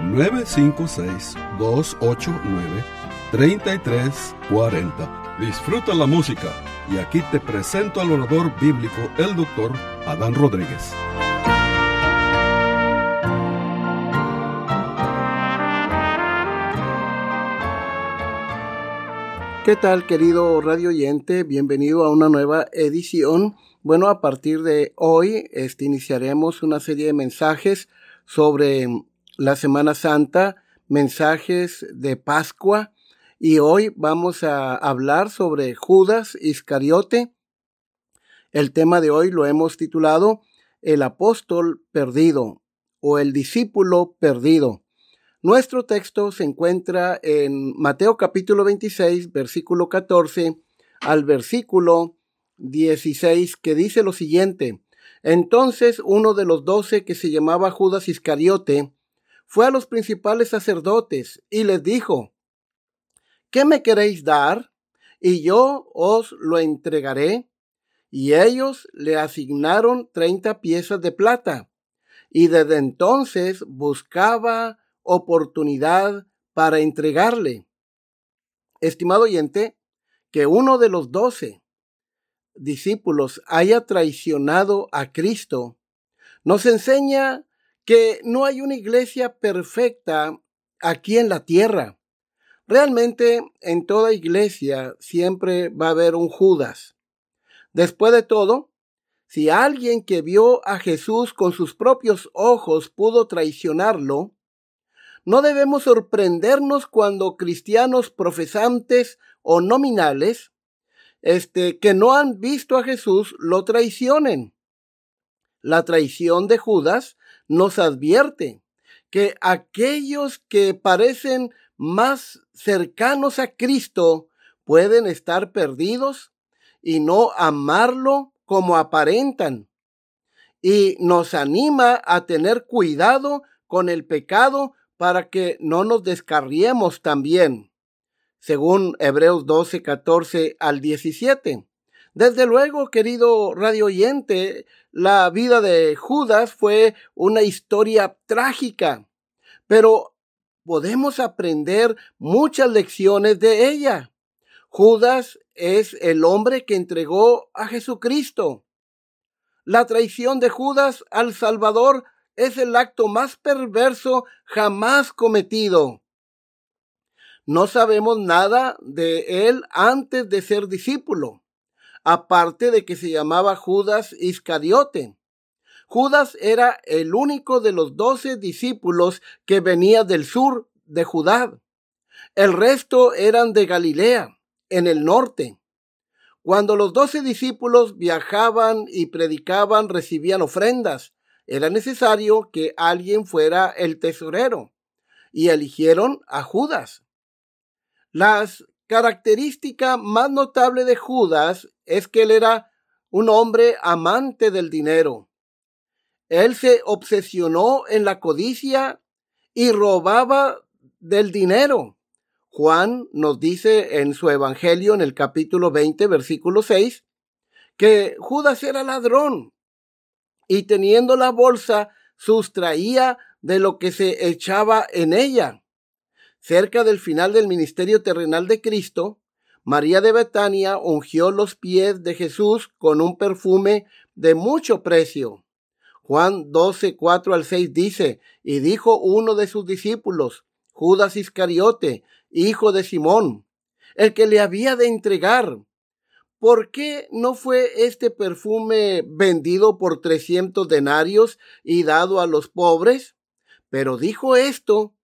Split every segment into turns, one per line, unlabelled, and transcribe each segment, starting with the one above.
956-289-3340. Disfruta la música y aquí te presento al orador bíblico, el doctor Adán Rodríguez.
¿Qué tal, querido radio oyente? Bienvenido a una nueva edición. Bueno, a partir de hoy este, iniciaremos una serie de mensajes sobre la Semana Santa, mensajes de Pascua, y hoy vamos a hablar sobre Judas Iscariote. El tema de hoy lo hemos titulado El apóstol perdido o el discípulo perdido. Nuestro texto se encuentra en Mateo capítulo 26, versículo 14 al versículo 16, que dice lo siguiente. Entonces uno de los doce que se llamaba Judas Iscariote fue a los principales sacerdotes y les dijo, ¿qué me queréis dar? Y yo os lo entregaré. Y ellos le asignaron treinta piezas de plata. Y desde entonces buscaba oportunidad para entregarle. Estimado oyente, que uno de los doce discípulos haya traicionado a Cristo, nos enseña que no hay una iglesia perfecta aquí en la tierra. Realmente en toda iglesia siempre va a haber un Judas. Después de todo, si alguien que vio a Jesús con sus propios ojos pudo traicionarlo, no debemos sorprendernos cuando cristianos profesantes o nominales, este, que no han visto a Jesús, lo traicionen. La traición de Judas nos advierte que aquellos que parecen más cercanos a Cristo pueden estar perdidos y no amarlo como aparentan. Y nos anima a tener cuidado con el pecado para que no nos descarriemos también, según Hebreos 12, 14 al 17. Desde luego, querido radio oyente, la vida de Judas fue una historia trágica, pero podemos aprender muchas lecciones de ella. Judas es el hombre que entregó a Jesucristo. La traición de Judas al Salvador es el acto más perverso jamás cometido. No sabemos nada de él antes de ser discípulo, aparte de que se llamaba Judas Iscariote. Judas era el único de los doce discípulos que venía del sur de Judá. El resto eran de Galilea, en el norte. Cuando los doce discípulos viajaban y predicaban, recibían ofrendas, era necesario que alguien fuera el tesorero y eligieron a Judas. Las característica más notable de Judas es que él era un hombre amante del dinero. Él se obsesionó en la codicia y robaba del dinero. Juan nos dice en su Evangelio en el capítulo 20, versículo 6, que Judas era ladrón y teniendo la bolsa sustraía de lo que se echaba en ella. Cerca del final del ministerio terrenal de Cristo, María de Betania ungió los pies de Jesús con un perfume de mucho precio. Juan 12, 4 al 6 dice, y dijo uno de sus discípulos, Judas Iscariote, hijo de Simón, el que le había de entregar, ¿Por qué no fue este perfume vendido por trescientos denarios y dado a los pobres? Pero dijo esto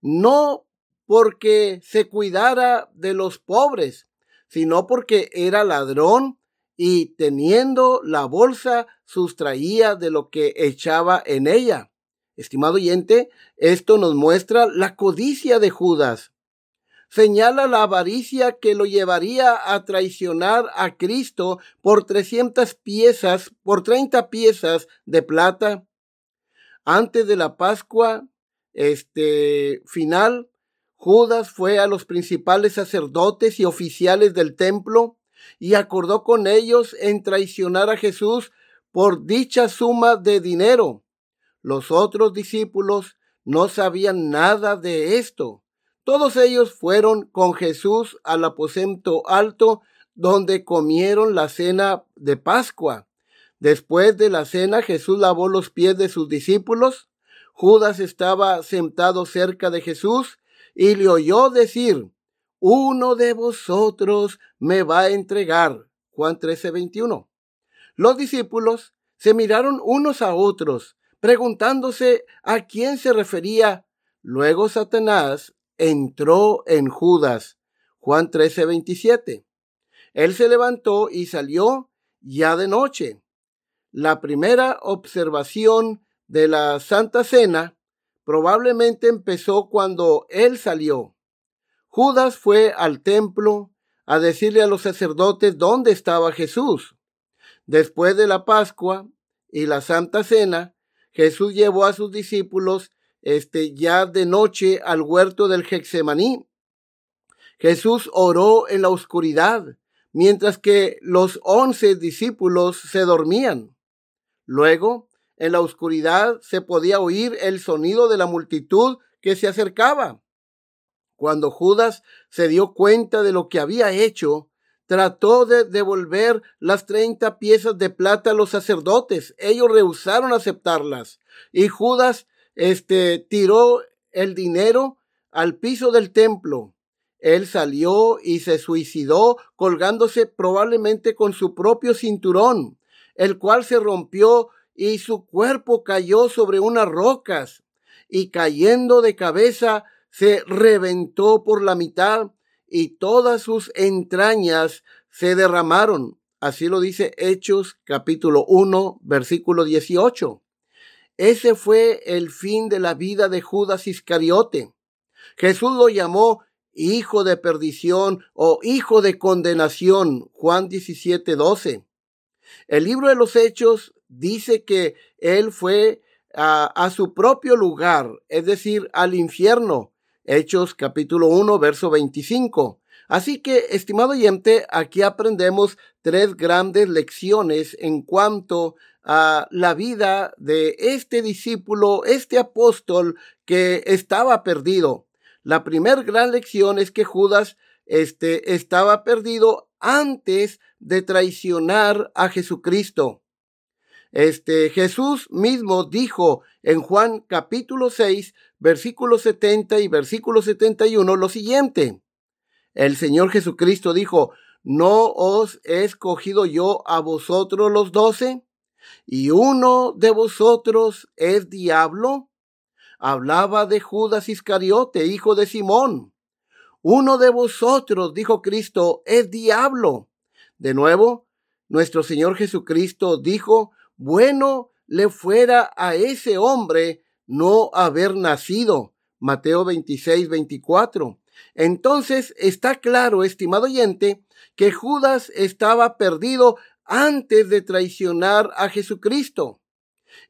no porque se cuidara de los pobres, sino porque era ladrón y teniendo la bolsa sustraía de lo que echaba en ella. Estimado oyente, esto nos muestra la codicia de Judas. Señala la avaricia que lo llevaría a traicionar a Cristo por 300 piezas, por 30 piezas de plata. Antes de la Pascua, este final, Judas fue a los principales sacerdotes y oficiales del templo y acordó con ellos en traicionar a Jesús por dicha suma de dinero. Los otros discípulos no sabían nada de esto. Todos ellos fueron con Jesús al aposento alto donde comieron la cena de Pascua. Después de la cena Jesús lavó los pies de sus discípulos. Judas estaba sentado cerca de Jesús y le oyó decir, uno de vosotros me va a entregar. Juan 13, 21. Los discípulos se miraron unos a otros, preguntándose a quién se refería. Luego Satanás entró en Judas. Juan 13, 27. Él se levantó y salió ya de noche. La primera observación de la Santa Cena probablemente empezó cuando él salió. Judas fue al templo a decirle a los sacerdotes dónde estaba Jesús. Después de la Pascua y la Santa Cena, Jesús llevó a sus discípulos este ya de noche al huerto del Gexemaní. Jesús oró en la oscuridad, mientras que los once discípulos se dormían. Luego, en la oscuridad se podía oír el sonido de la multitud que se acercaba. Cuando Judas se dio cuenta de lo que había hecho, trató de devolver las treinta piezas de plata a los sacerdotes. Ellos rehusaron aceptarlas. Y Judas, este, tiró el dinero al piso del templo. Él salió y se suicidó colgándose probablemente con su propio cinturón, el cual se rompió y su cuerpo cayó sobre unas rocas y cayendo de cabeza se reventó por la mitad y todas sus entrañas se derramaron. Así lo dice Hechos capítulo 1 versículo 18. Ese fue el fin de la vida de Judas Iscariote. Jesús lo llamó hijo de perdición o hijo de condenación. Juan 17, 12. El libro de los Hechos dice que él fue a, su propio lugar, es decir, al infierno, Hechos capítulo 1, verso 25. Así que, estimado oyente, aquí aprendemos tres grandes lecciones en cuanto a la vida de este discípulo, este apóstol que estaba perdido. La primera gran lección es que Judas este, estaba perdido antes de traicionar a Jesucristo. Este Jesús mismo dijo en Juan capítulo 6, versículo 70 y versículo 71 lo siguiente. El Señor Jesucristo dijo, ¿no os he escogido yo a vosotros los doce? ¿Y uno de vosotros es diablo? Hablaba de Judas Iscariote, hijo de Simón. Uno de vosotros, dijo Cristo, es diablo. De nuevo, nuestro Señor Jesucristo dijo, bueno le fuera a ese hombre no haber nacido. Mateo 26, 24. Entonces está claro, estimado oyente, que Judas estaba perdido antes de traicionar a Jesucristo.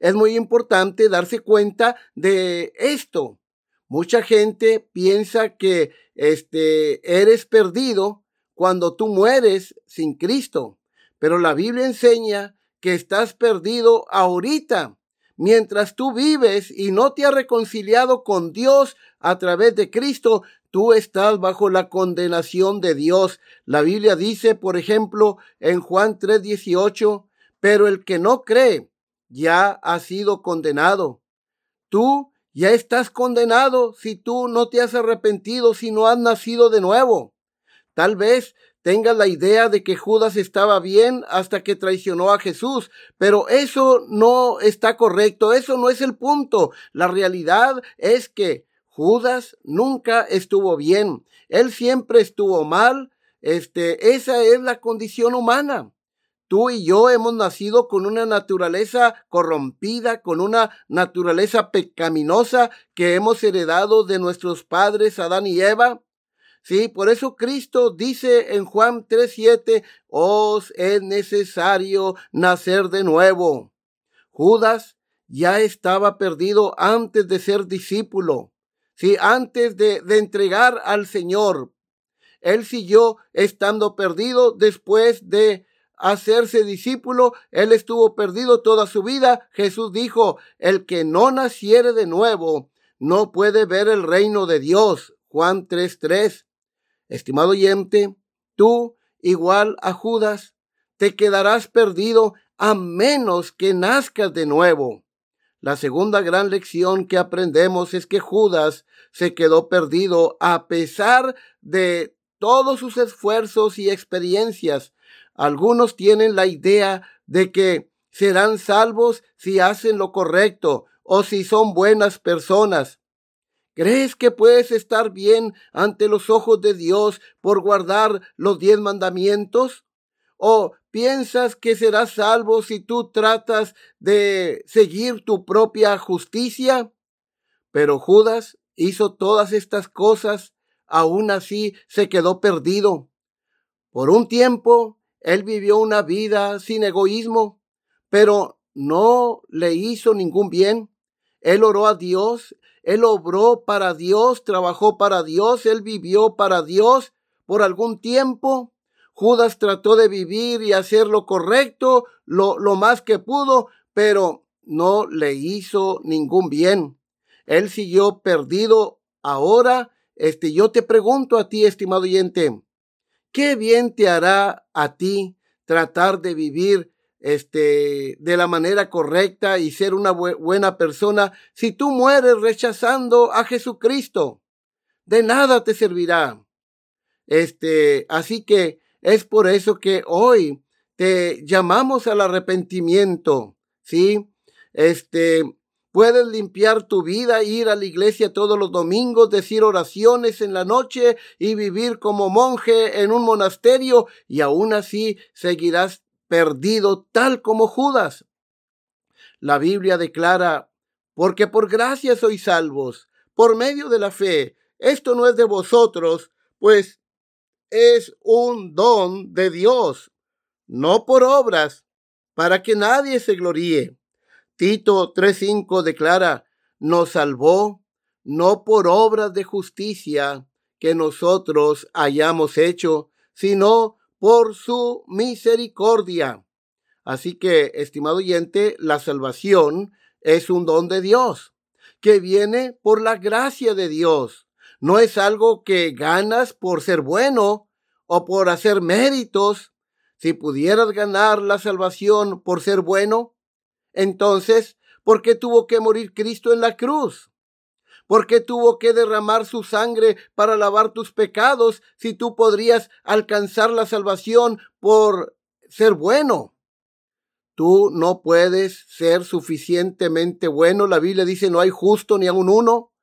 Es muy importante darse cuenta de esto. Mucha gente piensa que este eres perdido cuando tú mueres sin Cristo, pero la Biblia enseña que estás perdido ahorita. Mientras tú vives y no te has reconciliado con Dios a través de Cristo, tú estás bajo la condenación de Dios. La Biblia dice, por ejemplo, en Juan 3:18, pero el que no cree ya ha sido condenado. Tú ya estás condenado si tú no te has arrepentido, si no has nacido de nuevo. Tal vez tenga la idea de que Judas estaba bien hasta que traicionó a Jesús, pero eso no está correcto, eso no es el punto. La realidad es que Judas nunca estuvo bien, él siempre estuvo mal, este, esa es la condición humana. Tú y yo hemos nacido con una naturaleza corrompida, con una naturaleza pecaminosa que hemos heredado de nuestros padres Adán y Eva. Sí, por eso Cristo dice en Juan 3:7, os es necesario nacer de nuevo. Judas ya estaba perdido antes de ser discípulo. Sí, antes de, de entregar al Señor. Él siguió estando perdido después de hacerse discípulo, él estuvo perdido toda su vida. Jesús dijo, el que no naciere de nuevo no puede ver el reino de Dios. Juan 3:3. Estimado oyente, tú, igual a Judas, te quedarás perdido a menos que nazcas de nuevo. La segunda gran lección que aprendemos es que Judas se quedó perdido a pesar de todos sus esfuerzos y experiencias algunos tienen la idea de que serán salvos si hacen lo correcto o si son buenas personas. ¿Crees que puedes estar bien ante los ojos de Dios por guardar los diez mandamientos? ¿O piensas que serás salvo si tú tratas de seguir tu propia justicia? Pero Judas hizo todas estas cosas, aún así se quedó perdido. Por un tiempo él vivió una vida sin egoísmo, pero no le hizo ningún bien. Él oró a Dios, él obró para Dios, trabajó para Dios, él vivió para Dios por algún tiempo. Judas trató de vivir y hacer lo correcto, lo, lo más que pudo, pero no le hizo ningún bien. Él siguió perdido. Ahora, este, yo te pregunto a ti, estimado oyente, qué bien te hará a ti tratar de vivir este, de la manera correcta y ser una buena persona si tú mueres rechazando a Jesucristo. De nada te servirá. Este, así que es por eso que hoy te llamamos al arrepentimiento, ¿sí? Este, Puedes limpiar tu vida, ir a la iglesia todos los domingos, decir oraciones en la noche y vivir como monje en un monasterio y aún así seguirás perdido tal como Judas. La Biblia declara, porque por gracia sois salvos, por medio de la fe. Esto no es de vosotros, pues es un don de Dios, no por obras, para que nadie se gloríe. Tito 3.5 declara, nos salvó no por obras de justicia que nosotros hayamos hecho, sino por su misericordia. Así que, estimado oyente, la salvación es un don de Dios, que viene por la gracia de Dios. No es algo que ganas por ser bueno o por hacer méritos. Si pudieras ganar la salvación por ser bueno, entonces, ¿por qué tuvo que morir Cristo en la cruz? ¿Por qué tuvo que derramar su sangre para lavar tus pecados si tú podrías alcanzar la salvación por ser bueno? Tú no puedes ser suficientemente bueno. La Biblia dice no hay justo ni aun uno.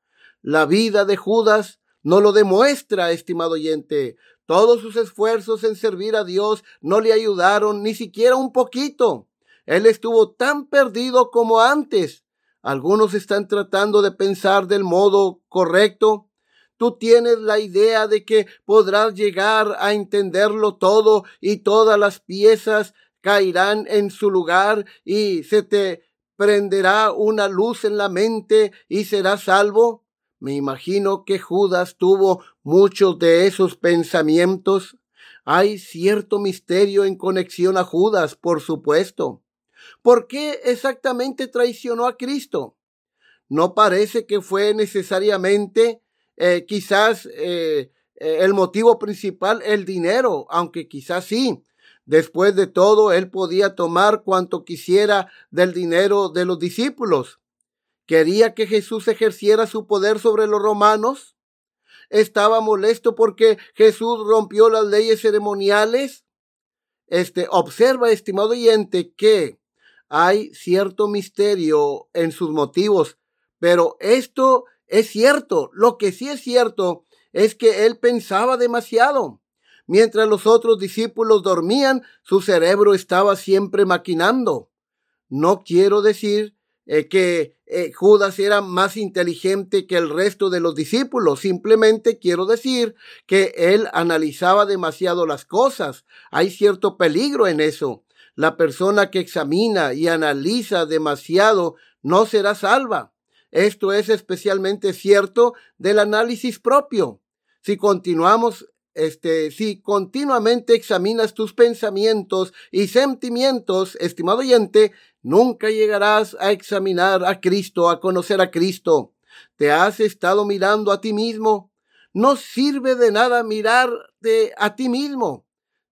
La vida de Judas no lo demuestra, estimado oyente. Todos sus esfuerzos en servir a Dios no le ayudaron ni siquiera un poquito. Él estuvo tan perdido como antes. Algunos están tratando de pensar del modo correcto. Tú tienes la idea de que podrás llegar a entenderlo todo y todas las piezas caerán en su lugar y se te prenderá una luz en la mente y serás salvo. Me imagino que Judas tuvo muchos de esos pensamientos. Hay cierto misterio en conexión a Judas, por supuesto. ¿Por qué exactamente traicionó a Cristo? No parece que fue necesariamente eh, quizás eh, eh, el motivo principal el dinero, aunque quizás sí. Después de todo, él podía tomar cuanto quisiera del dinero de los discípulos. ¿Quería que Jesús ejerciera su poder sobre los romanos? ¿Estaba molesto porque Jesús rompió las leyes ceremoniales? Este, observa, estimado oyente, que hay cierto misterio en sus motivos, pero esto es cierto. Lo que sí es cierto es que él pensaba demasiado. Mientras los otros discípulos dormían, su cerebro estaba siempre maquinando. No quiero decir eh, que eh, Judas era más inteligente que el resto de los discípulos. Simplemente quiero decir que él analizaba demasiado las cosas. Hay cierto peligro en eso. La persona que examina y analiza demasiado no será salva. Esto es especialmente cierto del análisis propio. Si continuamos este, si continuamente examinas tus pensamientos y sentimientos, estimado oyente, nunca llegarás a examinar a Cristo, a conocer a Cristo. ¿Te has estado mirando a ti mismo? No sirve de nada mirarte a ti mismo.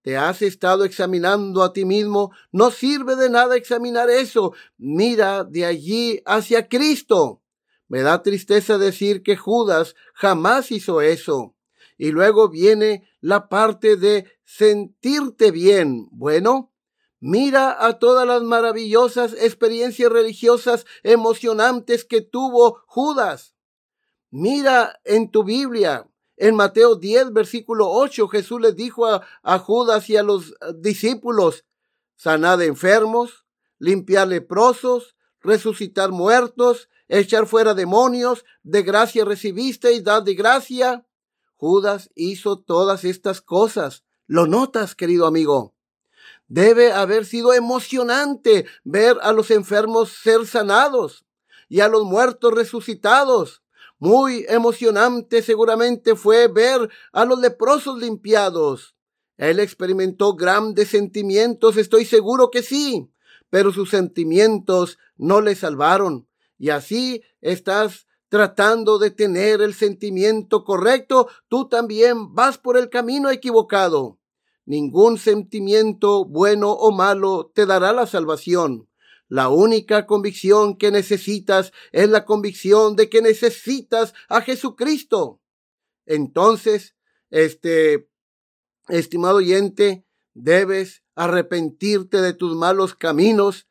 ¿Te has estado examinando a ti mismo? No sirve de nada examinar eso. Mira de allí hacia Cristo. Me da tristeza decir que Judas jamás hizo eso. Y luego viene la parte de sentirte bien. Bueno, mira a todas las maravillosas experiencias religiosas emocionantes que tuvo Judas. Mira en tu Biblia, en Mateo 10, versículo 8, Jesús les dijo a, a Judas y a los discípulos, sanad enfermos, limpiar leprosos, resucitar muertos, echar fuera demonios, de gracia recibiste y dad de gracia. Judas hizo todas estas cosas. ¿Lo notas, querido amigo? Debe haber sido emocionante ver a los enfermos ser sanados y a los muertos resucitados. Muy emocionante seguramente fue ver a los leprosos limpiados. Él experimentó grandes sentimientos, estoy seguro que sí, pero sus sentimientos no le salvaron. Y así estás tratando de tener el sentimiento correcto, tú también vas por el camino equivocado. Ningún sentimiento bueno o malo te dará la salvación. La única convicción que necesitas es la convicción de que necesitas a Jesucristo. Entonces, este, estimado oyente, debes arrepentirte de tus malos caminos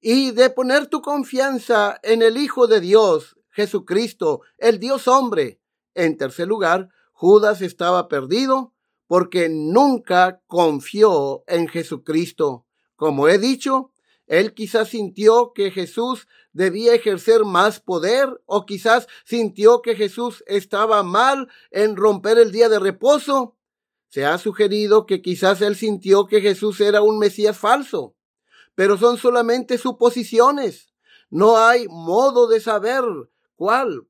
y de poner tu confianza en el Hijo de Dios, Jesucristo, el Dios hombre. En tercer lugar, Judas estaba perdido porque nunca confió en Jesucristo. Como he dicho, él quizás sintió que Jesús debía ejercer más poder o quizás sintió que Jesús estaba mal en romper el día de reposo. Se ha sugerido que quizás él sintió que Jesús era un Mesías falso, pero son solamente suposiciones. No hay modo de saber cuál.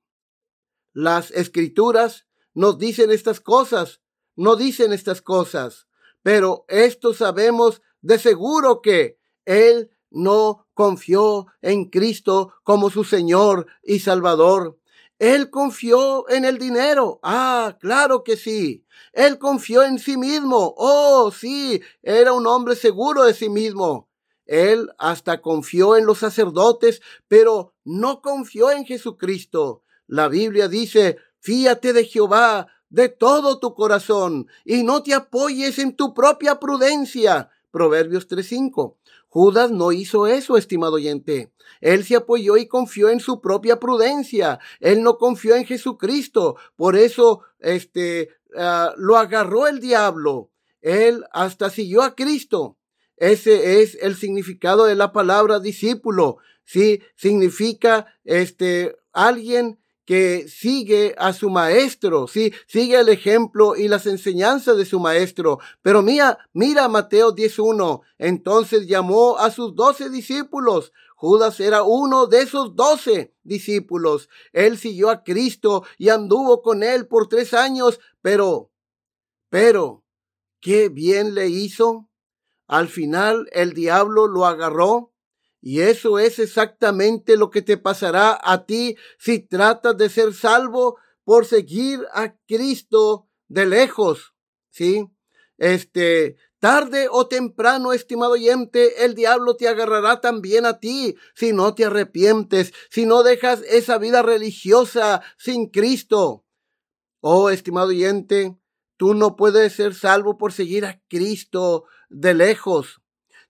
Las escrituras nos dicen estas cosas, no dicen estas cosas, pero esto sabemos de seguro que Él no confió en Cristo como su Señor y Salvador. Él confió en el dinero. Ah, claro que sí. Él confió en sí mismo. Oh, sí, era un hombre seguro de sí mismo. Él hasta confió en los sacerdotes, pero no confió en Jesucristo. La Biblia dice, fíate de Jehová de todo tu corazón y no te apoyes en tu propia prudencia. Proverbios 3.5. Judas no hizo eso, estimado oyente. Él se apoyó y confió en su propia prudencia. Él no confió en Jesucristo. Por eso, este, ah, lo agarró el diablo. Él hasta siguió a Cristo. Ese es el significado de la palabra discípulo. Sí, significa este alguien que sigue a su maestro, sí, sigue el ejemplo y las enseñanzas de su maestro. Pero mira, mira Mateo 10.1. Entonces llamó a sus doce discípulos. Judas era uno de esos doce discípulos. Él siguió a Cristo y anduvo con él por tres años, pero, pero, ¿qué bien le hizo? Al final el diablo lo agarró y eso es exactamente lo que te pasará a ti si tratas de ser salvo por seguir a Cristo de lejos. ¿Sí? Este, tarde o temprano, estimado oyente, el diablo te agarrará también a ti si no te arrepientes, si no dejas esa vida religiosa sin Cristo. Oh, estimado oyente, tú no puedes ser salvo por seguir a Cristo de lejos.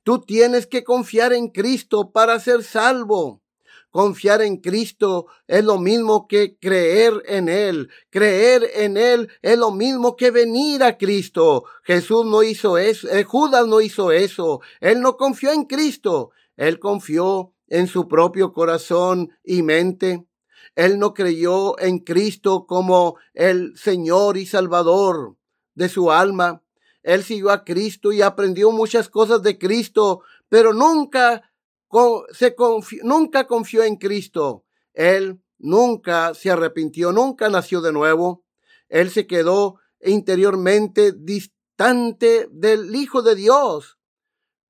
Tú tienes que confiar en Cristo para ser salvo. Confiar en Cristo es lo mismo que creer en Él. Creer en Él es lo mismo que venir a Cristo. Jesús no hizo eso, eh, Judas no hizo eso. Él no confió en Cristo. Él confió en su propio corazón y mente. Él no creyó en Cristo como el Señor y Salvador de su alma. Él siguió a Cristo y aprendió muchas cosas de Cristo, pero nunca, se confió, nunca confió en Cristo. Él nunca se arrepintió, nunca nació de nuevo. Él se quedó interiormente distante del Hijo de Dios.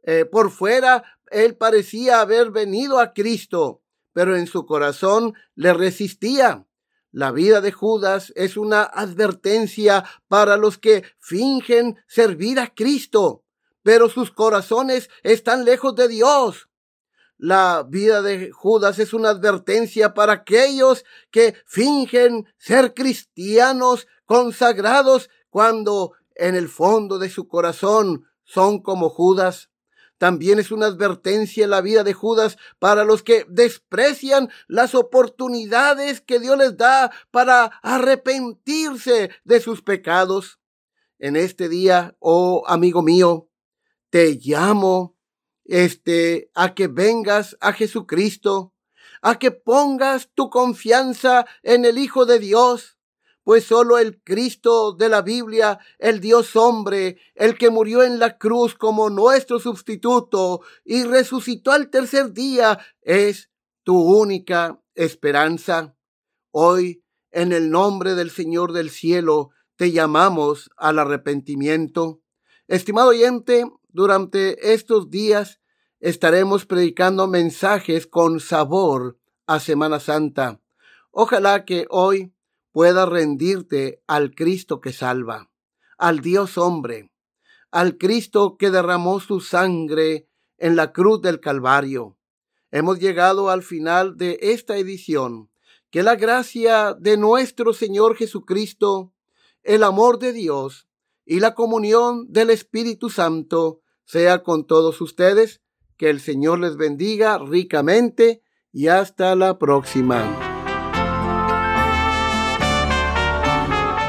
Eh, por fuera, él parecía haber venido a Cristo, pero en su corazón le resistía. La vida de Judas es una advertencia para los que fingen servir a Cristo, pero sus corazones están lejos de Dios. La vida de Judas es una advertencia para aquellos que fingen ser cristianos consagrados cuando en el fondo de su corazón son como Judas. También es una advertencia en la vida de Judas para los que desprecian las oportunidades que Dios les da para arrepentirse de sus pecados. En este día, oh amigo mío, te llamo este a que vengas a Jesucristo, a que pongas tu confianza en el Hijo de Dios, pues solo el Cristo de la Biblia, el Dios hombre, el que murió en la cruz como nuestro sustituto y resucitó al tercer día, es tu única esperanza. Hoy, en el nombre del Señor del cielo, te llamamos al arrepentimiento. Estimado oyente, durante estos días estaremos predicando mensajes con sabor a Semana Santa. Ojalá que hoy pueda rendirte al Cristo que salva, al Dios hombre, al Cristo que derramó su sangre en la cruz del Calvario. Hemos llegado al final de esta edición. Que la gracia de nuestro Señor Jesucristo, el amor de Dios y la comunión del Espíritu Santo sea con todos ustedes. Que el Señor les bendiga ricamente y hasta la próxima.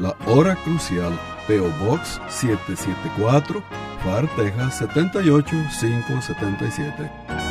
la Hora Crucial, PO Box 774, FAR, Texas 78577.